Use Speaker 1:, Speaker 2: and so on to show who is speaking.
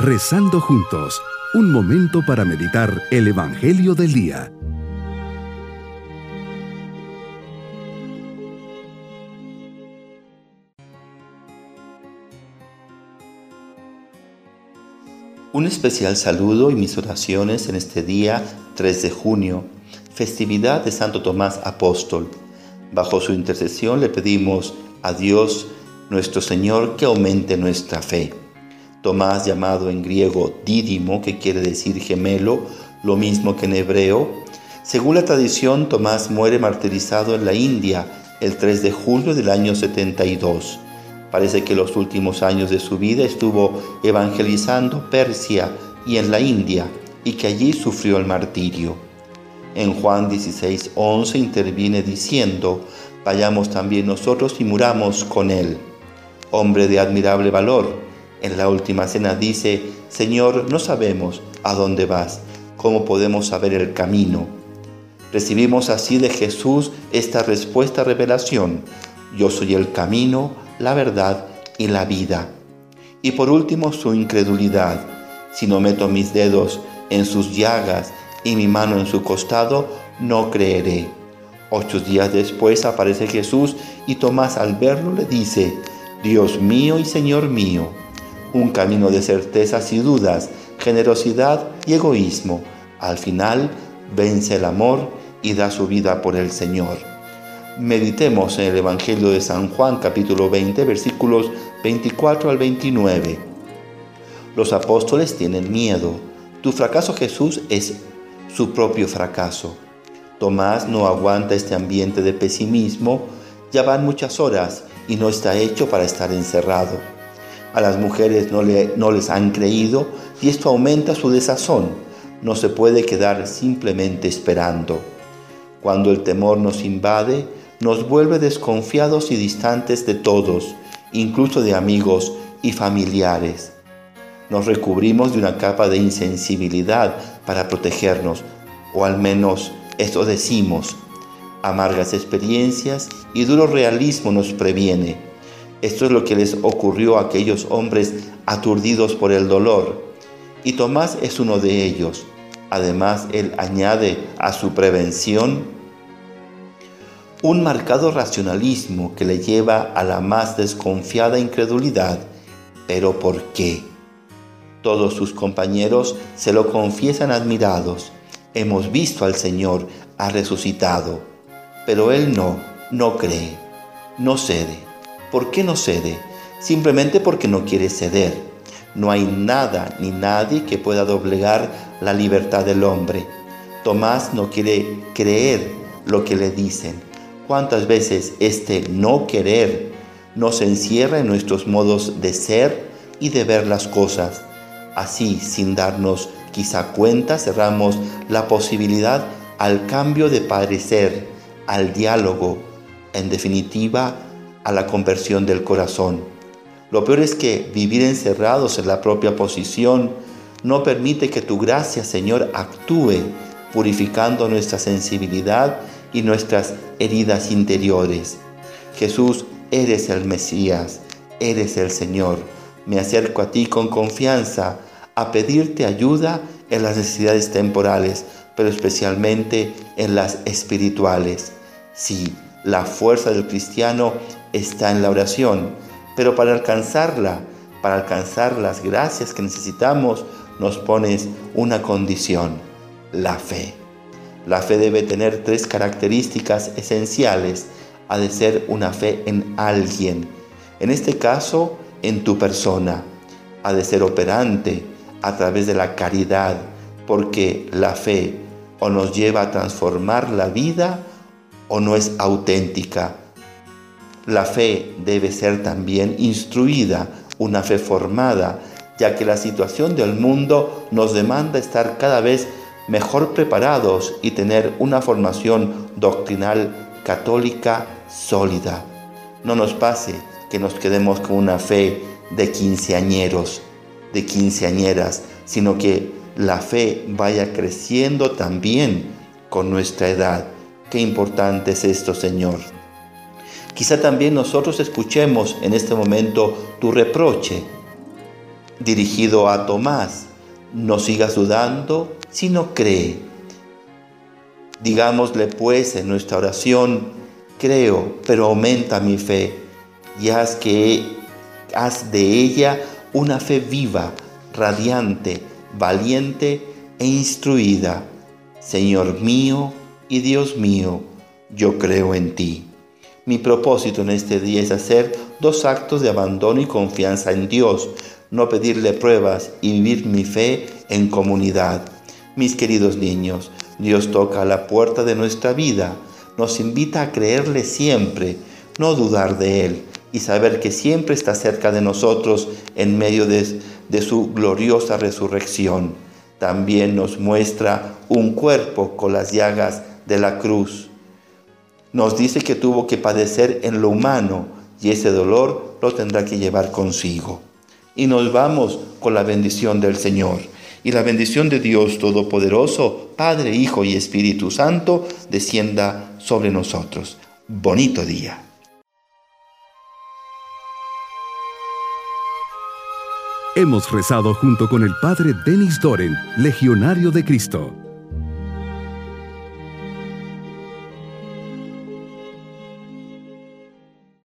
Speaker 1: Rezando juntos, un momento para meditar el Evangelio del Día.
Speaker 2: Un especial saludo y mis oraciones en este día 3 de junio, festividad de Santo Tomás Apóstol. Bajo su intercesión le pedimos a Dios nuestro Señor que aumente nuestra fe. Tomás, llamado en griego Dídimo, que quiere decir gemelo, lo mismo que en hebreo. Según la tradición, Tomás muere martirizado en la India el 3 de julio del año 72. Parece que los últimos años de su vida estuvo evangelizando Persia y en la India y que allí sufrió el martirio. En Juan 16, 11 interviene diciendo, vayamos también nosotros y muramos con él. Hombre de admirable valor, en la última cena dice, Señor, no sabemos a dónde vas, cómo podemos saber el camino. Recibimos así de Jesús esta respuesta revelación, yo soy el camino, la verdad y la vida. Y por último su incredulidad, si no meto mis dedos en sus llagas y mi mano en su costado, no creeré. Ocho días después aparece Jesús y Tomás al verlo le dice, Dios mío y Señor mío un camino de certezas y dudas, generosidad y egoísmo. Al final vence el amor y da su vida por el Señor. Meditemos en el Evangelio de San Juan capítulo 20 versículos 24 al 29. Los apóstoles tienen miedo. Tu fracaso Jesús es su propio fracaso. Tomás no aguanta este ambiente de pesimismo. Ya van muchas horas y no está hecho para estar encerrado. A las mujeres no, no les han creído y esto aumenta su desazón. No se puede quedar simplemente esperando. Cuando el temor nos invade, nos vuelve desconfiados y distantes de todos, incluso de amigos y familiares. Nos recubrimos de una capa de insensibilidad para protegernos, o al menos eso decimos. Amargas experiencias y duro realismo nos previene. Esto es lo que les ocurrió a aquellos hombres aturdidos por el dolor. Y Tomás es uno de ellos. Además, él añade a su prevención un marcado racionalismo que le lleva a la más desconfiada incredulidad. ¿Pero por qué? Todos sus compañeros se lo confiesan admirados. Hemos visto al Señor, ha resucitado. Pero él no, no cree, no cede. ¿Por qué no cede? Simplemente porque no quiere ceder. No hay nada ni nadie que pueda doblegar la libertad del hombre. Tomás no quiere creer lo que le dicen. ¿Cuántas veces este no querer nos encierra en nuestros modos de ser y de ver las cosas? Así, sin darnos quizá cuenta, cerramos la posibilidad al cambio de parecer, al diálogo, en definitiva, a la conversión del corazón. Lo peor es que vivir encerrados en la propia posición no permite que tu gracia, Señor, actúe purificando nuestra sensibilidad y nuestras heridas interiores. Jesús, eres el Mesías, eres el Señor. Me acerco a ti con confianza a pedirte ayuda en las necesidades temporales, pero especialmente en las espirituales. Sí, la fuerza del cristiano está en la oración, pero para alcanzarla, para alcanzar las gracias que necesitamos, nos pones una condición, la fe. La fe debe tener tres características esenciales. Ha de ser una fe en alguien, en este caso en tu persona. Ha de ser operante a través de la caridad, porque la fe o nos lleva a transformar la vida o no es auténtica. La fe debe ser también instruida, una fe formada, ya que la situación del mundo nos demanda estar cada vez mejor preparados y tener una formación doctrinal católica sólida. No nos pase que nos quedemos con una fe de quinceañeros, de quinceañeras, sino que la fe vaya creciendo también con nuestra edad Qué importante es esto, Señor. Quizá también nosotros escuchemos en este momento tu reproche. dirigido a Tomás, no sigas dudando, sino cree. Digámosle pues en nuestra oración, creo, pero aumenta mi fe y haz que haz de ella una fe viva, radiante, valiente e instruida. Señor mío y Dios mío, yo creo en ti. Mi propósito en este día es hacer dos actos de abandono y confianza en Dios, no pedirle pruebas y vivir mi fe en comunidad. Mis queridos niños, Dios toca la puerta de nuestra vida, nos invita a creerle siempre, no dudar de Él y saber que siempre está cerca de nosotros en medio de, de su gloriosa resurrección. También nos muestra un cuerpo con las llagas de la cruz. Nos dice que tuvo que padecer en lo humano y ese dolor lo tendrá que llevar consigo. Y nos vamos con la bendición del Señor. Y la bendición de Dios Todopoderoso, Padre, Hijo y Espíritu Santo, descienda sobre nosotros. Bonito día.
Speaker 1: Hemos rezado junto con el Padre Denis Doren, Legionario de Cristo.